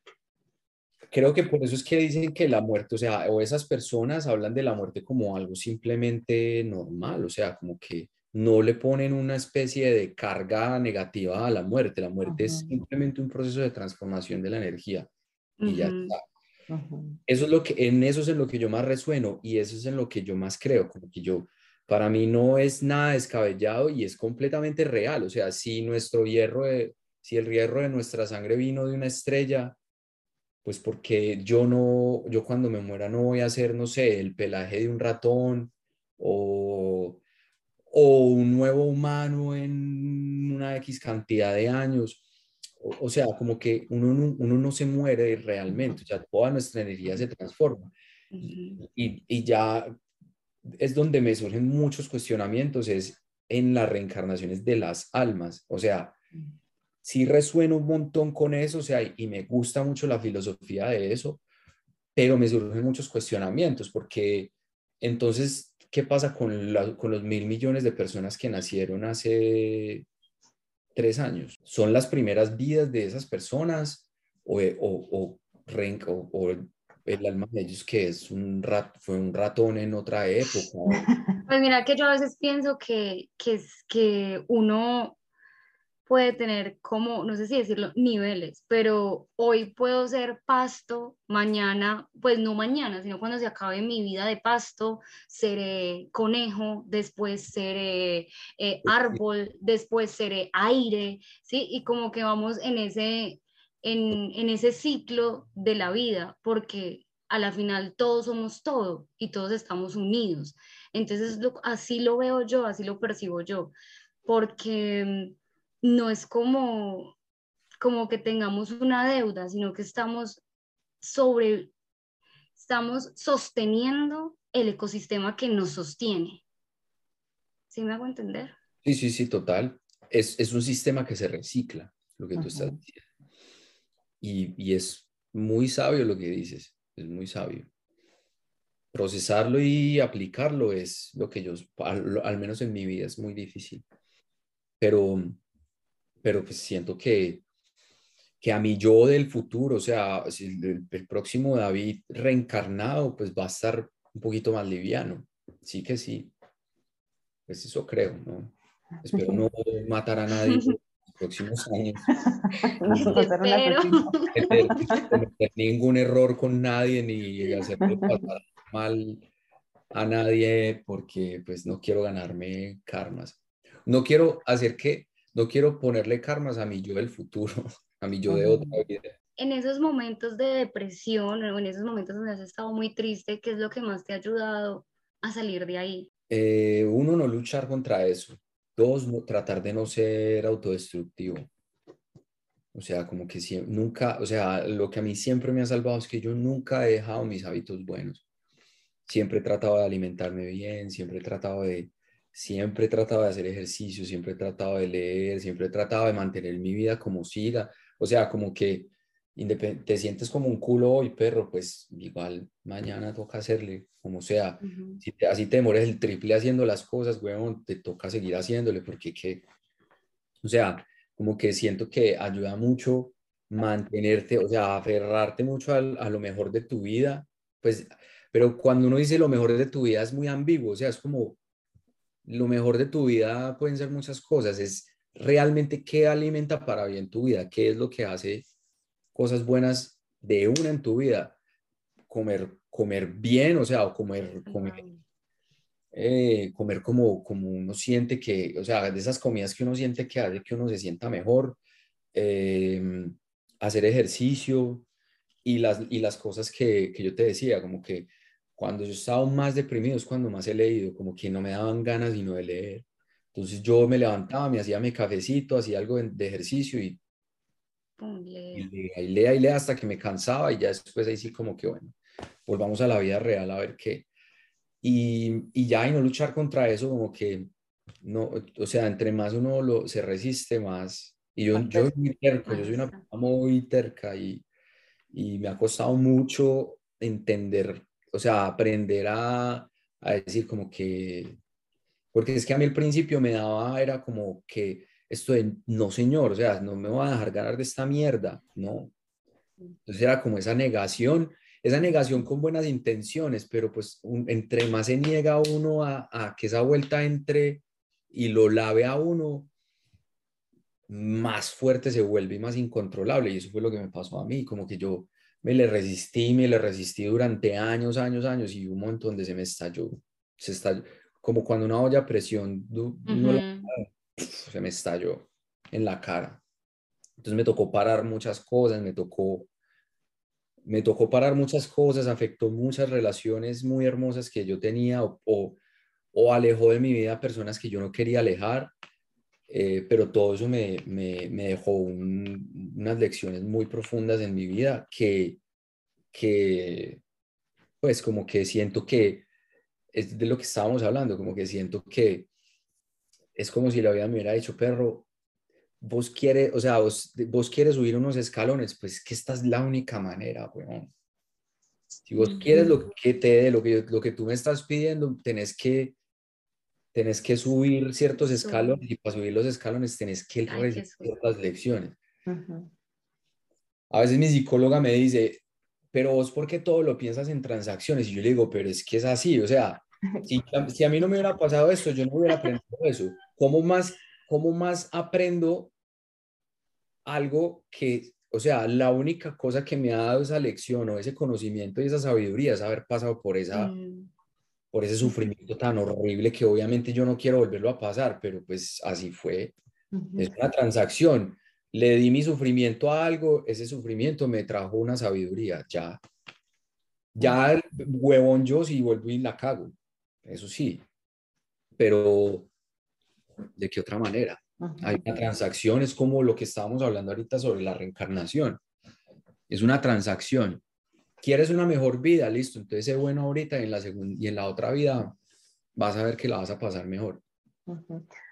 Creo que por eso es que dicen que la muerte, o sea, o esas personas hablan de la muerte como algo simplemente normal, o sea, como que no le ponen una especie de carga negativa a la muerte. La muerte es simplemente un proceso de transformación de la energía y ya está. Eso es lo que, en eso es en lo que yo más resueno y eso es en lo que yo más creo, como que yo, para mí no es nada descabellado y es completamente real. O sea, si nuestro hierro, si el hierro de nuestra sangre vino de una estrella, pues porque yo no, yo cuando me muera no voy a hacer, no sé, el pelaje de un ratón o, o un nuevo humano en una X cantidad de años. O, sea, como que uno, uno no se muere realmente, o sea, toda nuestra energía se transforma. Y, y, ya es donde me surgen muchos cuestionamientos, es en las reencarnaciones de las almas. O sea, sí resueno un montón con eso, o sea, y me gusta mucho la filosofía de eso, pero me surgen muchos cuestionamientos, porque entonces, ¿qué pasa con, con los mil millones de personas que nacieron hace tres años? ¿Son las primeras vidas de esas personas o, o, o, o el alma de ellos que es un rat, fue un ratón en otra época. [LAUGHS] Pues mira que yo a veces pienso que, que, que uno puede tener como, no sé si decirlo, niveles, pero hoy puedo ser pasto, mañana, pues no mañana, sino cuando se acabe mi vida de pasto, seré conejo, después seré eh, árbol, después seré aire, ¿sí? Y como que vamos en ese, en, ese ciclo de la vida, porque a la final todos somos todo y todos estamos unidos. Entonces, así lo veo yo, así lo percibo yo, porque mm, no es como, como que tengamos una deuda, sino que estamos sobre, estamos sosteniendo el ecosistema que nos sostiene. ¿Sí me hago entender? Sí, sí, sí, total. Es, es un sistema que se recicla, lo que tú estás diciendo. Y, es muy sabio lo que dices, es muy sabio. Procesarlo y aplicarlo es lo que yo, al, menos en mi vida, es muy difícil. pero, pero pues siento que, que a mi yo del futuro, o sea, el, el, próximo David reencarnado, pues va a estar un poquito más liviano. Sí que sí. Pues eso creo, ¿no? Espero no [LAUGHS] matar a nadie en los próximos años. [LAUGHS] no [LAUGHS] cometer ningún error con nadie ni hacerlo pasar mal a nadie porque pues no quiero ganarme karmas. No quiero hacer que, no quiero ponerle karmas a mi yo del futuro, [LAUGHS] a mi yo de otra vida. En esos momentos de depresión o en esos momentos donde has estado muy triste, ¿qué es lo que más te ha ayudado a salir de ahí? Eh, uno, no luchar contra eso. Dos, tratar de no ser autodestructivo. O sea, como que nunca, o sea, lo que a mí siempre me ha salvado es que yo nunca he dejado mis hábitos buenos. Siempre he tratado de alimentarme bien, siempre he tratado de, siempre he tratado de hacer ejercicio, siempre he tratado de leer, siempre he tratado de mantener mi vida como siga. O sea, como que te sientes como un culo hoy, perro, pues igual mañana toca hacerle, como sea. si te, así te demores el triple haciendo las cosas, weón, te toca seguir haciéndole, porque que, o sea, como que siento que ayuda mucho mantenerte, o sea, aferrarte mucho a, a lo mejor de tu vida, pues, pero cuando uno dice lo mejor de tu vida es muy ambiguo, o sea, es como, lo mejor de tu vida pueden ser muchas cosas, es realmente qué alimenta para bien tu vida, qué es lo que hace cosas buenas de una en tu vida. Comer, comer bien, o sea, o comer, comer, eh, comer como, como uno siente que, o sea, de esas comidas que uno siente que hace que uno se sienta mejor, em, hacer ejercicio y las, y las cosas que, que yo te decía, como que cuando yo estaba más deprimido es cuando más he leído, como que no me daban ganas sino de leer. Entonces yo me levantaba, me hacía mi cafecito, hacía algo de, ejercicio y, y, lea, y lea y lea hasta que me cansaba y ya después ahí sí como que bueno, volvamos a la vida real a ver qué. Y, y ya y no luchar contra eso como que no, o sea, entre más uno lo, se resiste más. Y yo, yo soy muy terco, yo soy una persona muy terca y, y me ha costado mucho entender o sea, aprender a, a decir como que, porque es que a mí al principio me daba, era como que esto de, no señor, o sea, no me voy a dejar ganar de esta mierda, no. Entonces era como esa negación, esa negación con buenas intenciones, pero pues entre más se niega uno a, a, que esa vuelta entre y lo lave a uno, más fuerte se vuelve y más incontrolable. Y eso fue lo que me pasó a mí, como que yo me le resistí, me le resistí durante años, años, años y un montón donde se me estalló. Se estalló, como cuando una olla a presión se me estalló en la cara. Entonces me tocó parar muchas cosas, me tocó, me tocó parar muchas cosas, afectó muchas relaciones muy hermosas que yo tenía o, o, alejó de mi vida personas que yo no quería alejar. Eh, pero todo eso me, me, me dejó unas lecciones muy profundas en mi vida que, que, pues como que siento que es de lo que estábamos hablando, como que siento que es como si la vida me hubiera dicho, perro, vos quieres, o sea, vos, vos quieres subir unos escalones, pues que esta es la única manera, weón. Si vos quieres lo que te dé, lo que, lo que tú me estás pidiendo, tenés que tenés que subir ciertos escalones y para subir los escalones tenés que recibir ciertas lecciones. A veces mi psicóloga me dice, pero vos, ¿por qué todo lo piensas en transacciones? Y yo le digo, pero es que es así, o sea, [LAUGHS] si, si a mí no me hubiera pasado esto, yo no hubiera aprendido eso. ¿Cómo más, cómo más aprendo algo que, o sea, la única cosa que me ha dado esa lección o ese conocimiento y esa sabiduría es haber pasado por esa, mm por ese sufrimiento tan horrible que obviamente yo no quiero volverlo a pasar, pero pues así fue. Es una transacción. Le di mi sufrimiento a algo, ese sufrimiento me trajo una sabiduría, ya. Ya huevón yo si vuelvo y la cago, eso sí. Pero, ¿de qué otra manera? Hay una transacción, es como lo que estábamos hablando ahorita sobre la reencarnación. Es una transacción quieres una mejor vida, listo, entonces sé bueno ahorita y en la, y en la otra vida vas a ver que la vas a pasar mejor.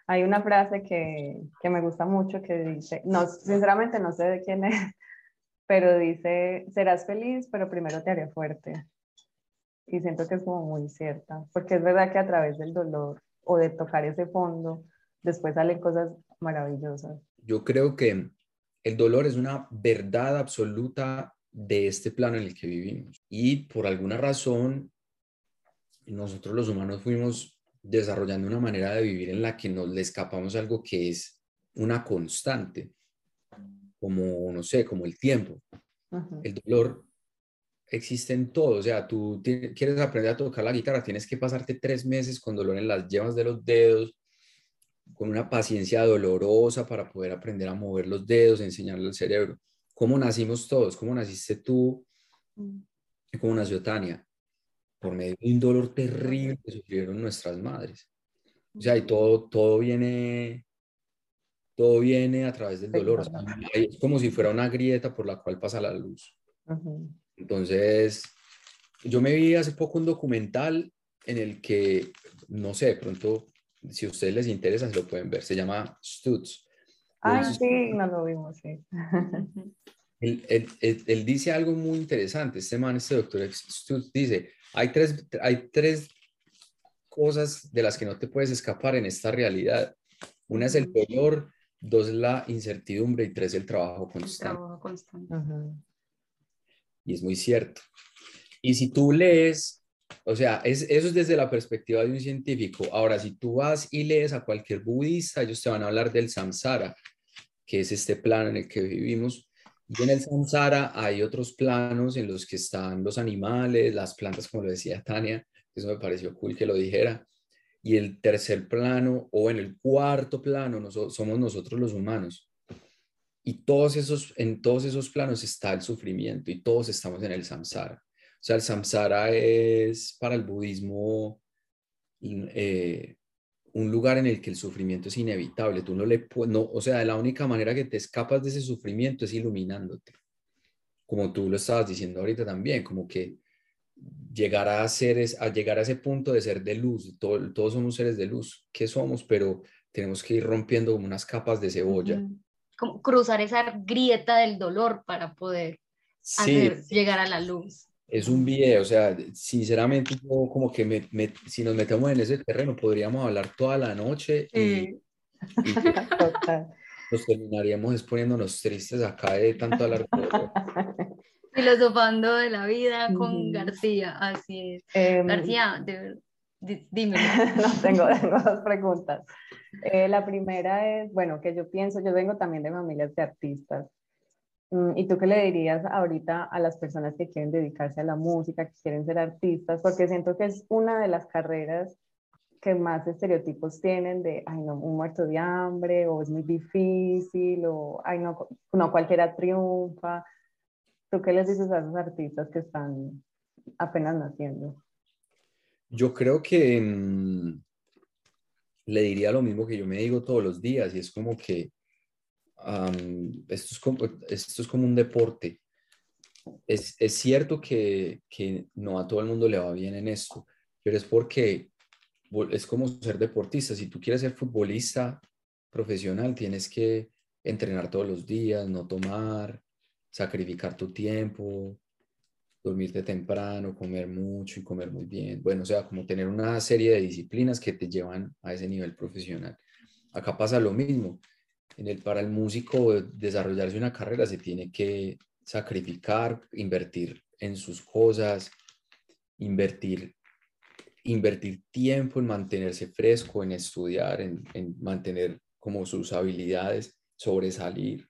Hay una frase que, que, me gusta mucho que dice, no, sinceramente no sé de quién es, [LAUGHS] pero dice, serás feliz, pero primero te haré fuerte. Y siento que es como muy cierta, porque es verdad que a través del dolor o de tocar ese fondo, después salen cosas maravillosas. Yo creo que el dolor es una verdad absoluta de este plano en el que vivimos. Y por alguna razón, nosotros los humanos fuimos desarrollando una manera de vivir en la que nos le escapamos algo que es una constante, como, no sé, como el tiempo. El dolor existe en todo, o sea, tú quieres aprender a tocar la guitarra, tienes que pasarte tres meses con dolor en las yemas de los dedos, con una paciencia dolorosa para poder aprender a mover los dedos, enseñarle al cerebro. ¿Cómo nacimos todos? ¿Cómo naciste tú? Mm. ¿Cómo nació Tania? Por medio de un dolor terrible que sufrieron nuestras madres. O sea, y todo, todo viene, todo viene a través del dolor. es como si fuera una grieta por la cual pasa la luz. Entonces, yo me vi hace poco un documental en el que, no sé, de pronto si a ustedes les interesa, se lo pueden ver. Se llama Stutz. Ah, sí, no lo vimos, sí. Él, él, él, dice algo muy interesante. Este man, este doctor Stutz, dice, hay tres, hay tres cosas de las que no te puedes escapar en esta realidad. Una es el dolor, dos es la incertidumbre y tres el trabajo constante. El trabajo constante. Y es muy cierto. Y si tú lees o sea, es, eso es desde la perspectiva de un científico. Ahora, si tú vas y lees a cualquier budista, ellos te van a hablar del samsara, que es este plano en el que vivimos. Y en el samsara hay otros planos en los que están los animales, las plantas, como lo decía Tania, eso me pareció cool que lo dijera. Y el tercer plano, o en el cuarto plano, somos nosotros los humanos. Y todos esos, en todos esos planos está el sufrimiento y todos estamos en el samsara. O sea, el samsara es para el budismo eh, un lugar en el que el sufrimiento es inevitable. Tú no le no, o sea, la única manera que te escapas de ese sufrimiento es iluminándote. Como tú lo estabas diciendo ahorita también, como que llegar a ser es, a llegar a ese punto de ser de luz. todos somos seres de luz. ¿Qué somos? Pero tenemos que ir rompiendo como unas capas de cebolla. Como cruzar esa grieta del dolor para poder llegar a la luz es un video, o sea, sinceramente, como que me, si nos metemos en ese terreno, podríamos hablar toda la noche y, [LAUGHS] nos terminaríamos exponiéndonos tristes acá de tanto hablar. [LAUGHS] Filosofando de la vida con García, así es. Em, García, dime. [LAUGHS] no, tengo, dos preguntas. Eh, la primera es, bueno, que yo pienso, yo vengo también de familias de artistas Mm, ¿Y tú qué le dirías ahorita a las personas que quieren dedicarse a la música, que quieren ser artistas? Porque siento que es una de las carreras que más estereotipos tienen de, ay, no, un muerto de hambre, o es muy difícil, o, ay, no, no cualquiera triunfa. ¿Tú qué les dices a esos artistas que están apenas naciendo? Yo creo que mm, le diría lo mismo que yo me digo todos los días, y es como que esto, es como, un deporte. Es, es cierto que, que, no a todo el mundo le va bien en esto, pero es porque es como ser deportista. Si tú quieres ser futbolista profesional, tienes que entrenar todos los días, no tomar, sacrificar tu tiempo, dormirte temprano, comer mucho y comer muy bien. Bueno, o sea, como tener una serie de disciplinas que te llevan a ese nivel profesional. Acá pasa lo mismo en el, para el músico desarrollarse una carrera se tiene que sacrificar, invertir en sus cosas, invertir, invertir tiempo en mantenerse fresco, en estudiar, en, en mantener como sus habilidades, sobresalir.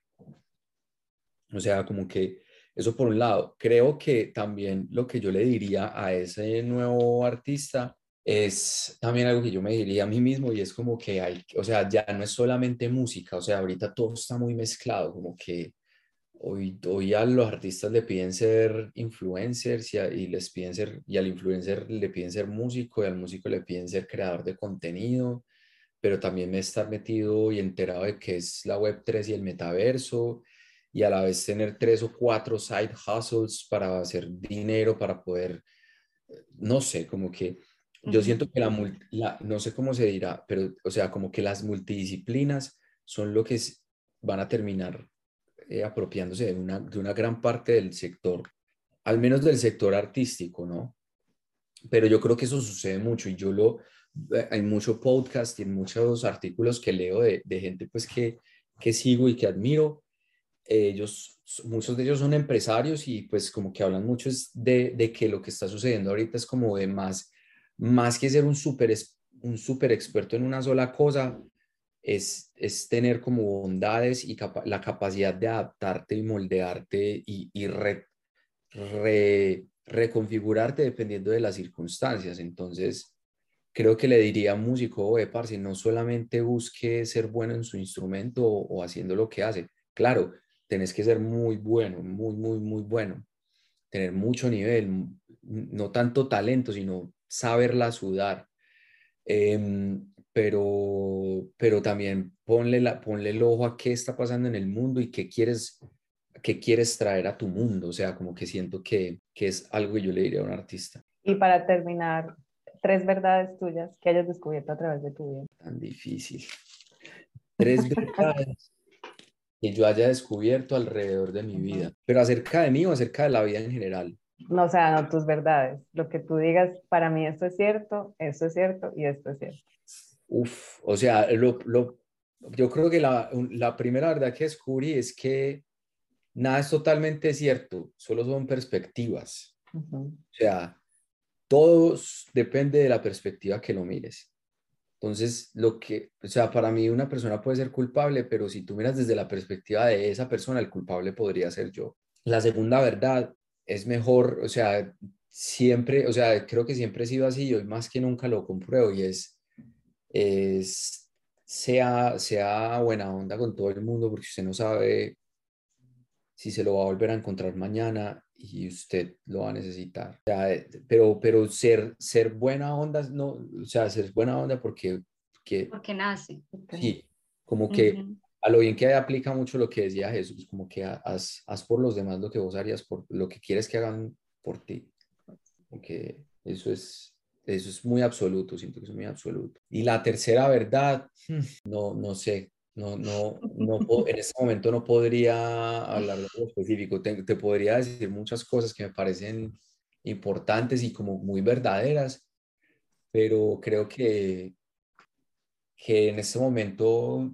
O sea, como que eso por un lado. Creo que también lo que yo le diría a ese nuevo artista es también algo que yo me diría a mí mismo y es como que hay, o sea, ya no es solamente música, o sea, ahorita todo está muy mezclado, como que hoy, hoy a los artistas le piden ser influencers y, les piden ser, y al influencer le piden ser músico y al músico le piden ser creador de contenido, pero también estar metido y enterado de que es la Web3 y el metaverso y a la vez tener tres o cuatro side hustles para hacer dinero, para poder, no sé, como que yo siento que la, no sé cómo se dirá, pero, o sea, como que las multidisciplinas son lo que van a terminar eh, apropiándose de una, de una gran parte del sector, al menos del sector artístico, ¿no? Pero yo creo que eso sucede mucho y yo lo, eh, hay mucho podcast y muchos artículos que leo de, de gente pues que, que sigo y que admiro. Ellos, muchos de ellos son empresarios y pues como que hablan mucho de, de que lo que está sucediendo ahorita es como de más, más que ser un súper un super experto en una sola cosa, es, es tener como bondades y la capacidad de adaptarte y moldearte y, y re, reconfigurarte dependiendo de las circunstancias. Entonces, creo que le diría a un músico, oye, parce, no solamente busque ser bueno en su instrumento o, haciendo lo que hace. Claro, tenés que ser muy bueno, muy, muy, muy bueno. Tener mucho nivel, no tanto talento, sino saberla sudar. Em, pero, pero también ponle, la, ponle el ojo a qué está pasando en el mundo y qué quieres, qué quieres traer a tu mundo. O sea, como que siento que, que es algo que yo le diría a un artista. Y para terminar, tres verdades tuyas que hayas descubierto a través de tu vida. Tan difícil. Tres verdades que yo haya descubierto alrededor de mi vida, pero acerca de mí o acerca de la vida en general. No, o sea, no tus verdades. Lo que tú digas, para mí esto es cierto, esto es cierto y esto es cierto. Uf, o sea, lo, lo, yo creo que la, la, primera verdad que descubrí es que nada es totalmente cierto, solo son perspectivas. O sea, todo depende de la perspectiva que lo mires. Entonces, lo que, o sea, para mí una persona puede ser culpable, pero si tú miras desde la perspectiva de esa persona, el culpable podría ser yo. La segunda verdad es mejor, o sea, siempre, o sea, creo que siempre he sido así y hoy más que nunca lo compruebo y es es sea, sea buena onda con todo el mundo porque usted no sabe si se lo va a volver a encontrar mañana y usted lo va a necesitar. Eh, pero, pero ser, ser buena onda, no, o sea, ser buena onda porque... Que, porque nace. Sí, como que a lo bien que aplica mucho lo que decía Jesús, como que haz, haz, por los demás lo que vos harías por lo que quieres que hagan por ti. Porque eso es, eso es muy absoluto, siento que es muy absoluto. Y la tercera verdad, hmm, no, no sé, no, no, no en este momento no podría hablar de algo específico. Te, te, podría decir muchas cosas que me parecen importantes y como muy verdaderas, pero creo que, que en este momento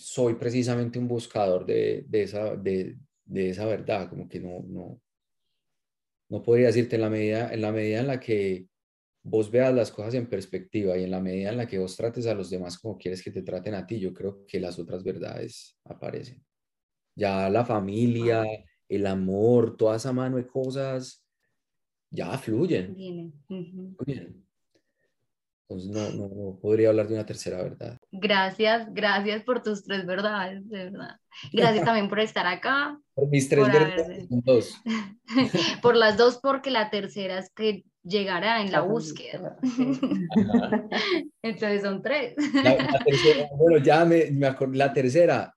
soy precisamente un buscador de, de esa, de, de, esa verdad, como que no, no, no podría decirte en la medida en la, medida en la que vos veas las cosas en perspectiva y en la medida en la que vos trates a los demás como quieres que te traten a ti, yo creo que las otras verdades aparecen. Ya la familia, el amor, toda esa mano de cosas, ya fluyen. Entonces no, no, podría hablar de una tercera verdad. Gracias, gracias por tus tres verdades, de verdad. Gracias también por estar acá. [LAUGHS] Por mis tres verdades, dos. [LAUGHS] por las dos, porque la tercera es que llegará en la búsqueda. [LAUGHS] Entonces son tres. bueno, ya me, me acuerdo, la tercera.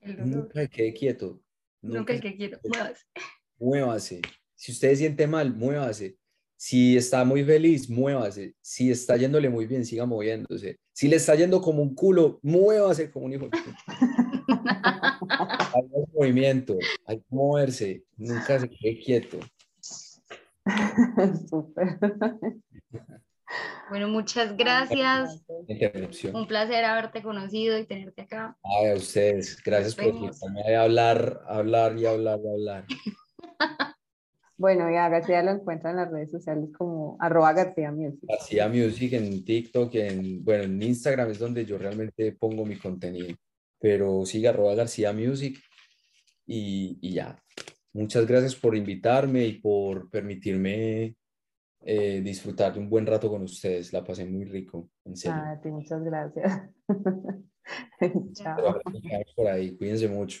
Nunca quede quieto. Nunca, Nunca quede quieto. Muévase. Muévase. Si usted se siente mal, muévase. Si está muy feliz, muévase. Si está yéndole muy bien, siga moviéndose. Si le está yendo como un culo, muévase como un hijo. [LAUGHS] hay movimiento, hay que moverse. Nunca se quede quieto. [LAUGHS] Bueno, muchas gracias. Un placer haberte conocido y tenerte acá. Ay, a ustedes. Gracias por invitarme a hablar, hablar y hablar y hablar. [LAUGHS] Bueno, ya García lo encuentran en las redes sociales como arroba García Music. García Music en TikTok, en, bueno, en Instagram es donde yo realmente pongo mi contenido. Pero siga arroba García Music y, y ya. Muchas gracias por invitarme y por permitirme eh, disfrutar de un buen rato con ustedes. La pasé muy rico, en serio. Ah, muchas gracias. [LAUGHS] Chao. Por ahí, cuídense mucho.